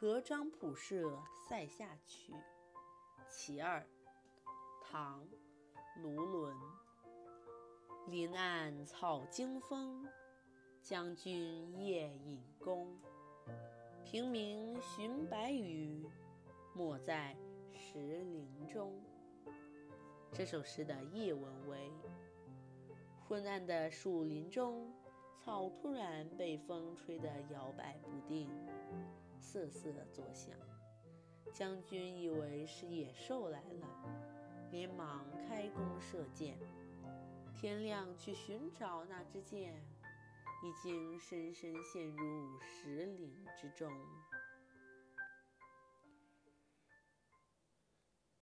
合张浦社塞下曲·其二，唐·卢纶。林暗草惊风，将军夜引弓。平明寻白羽，没在石林中。这首诗的译文为：昏暗的树林中，草突然被风吹得摇摆不定，瑟瑟作响。将军以为是野兽来了，连忙开弓射箭。天亮去寻找那支箭，已经深深陷入石林之中。